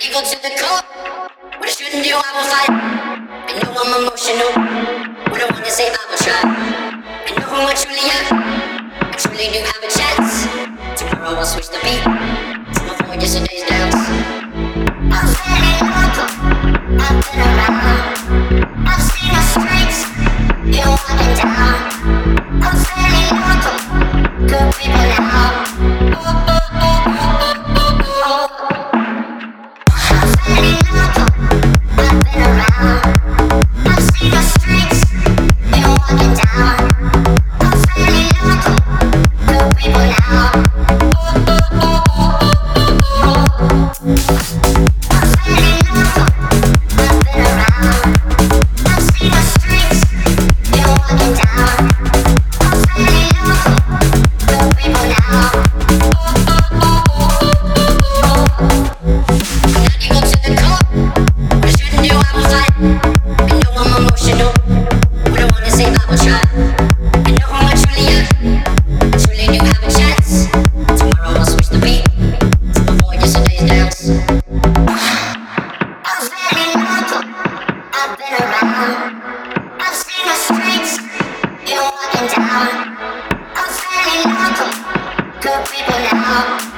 I'm to the core. What I shouldn't do, I will fight. I know I'm emotional. What I want to say, I will try. I know who I truly am. I truly do have a chance. Tomorrow I'll switch the beat. I'm selling to Good people out.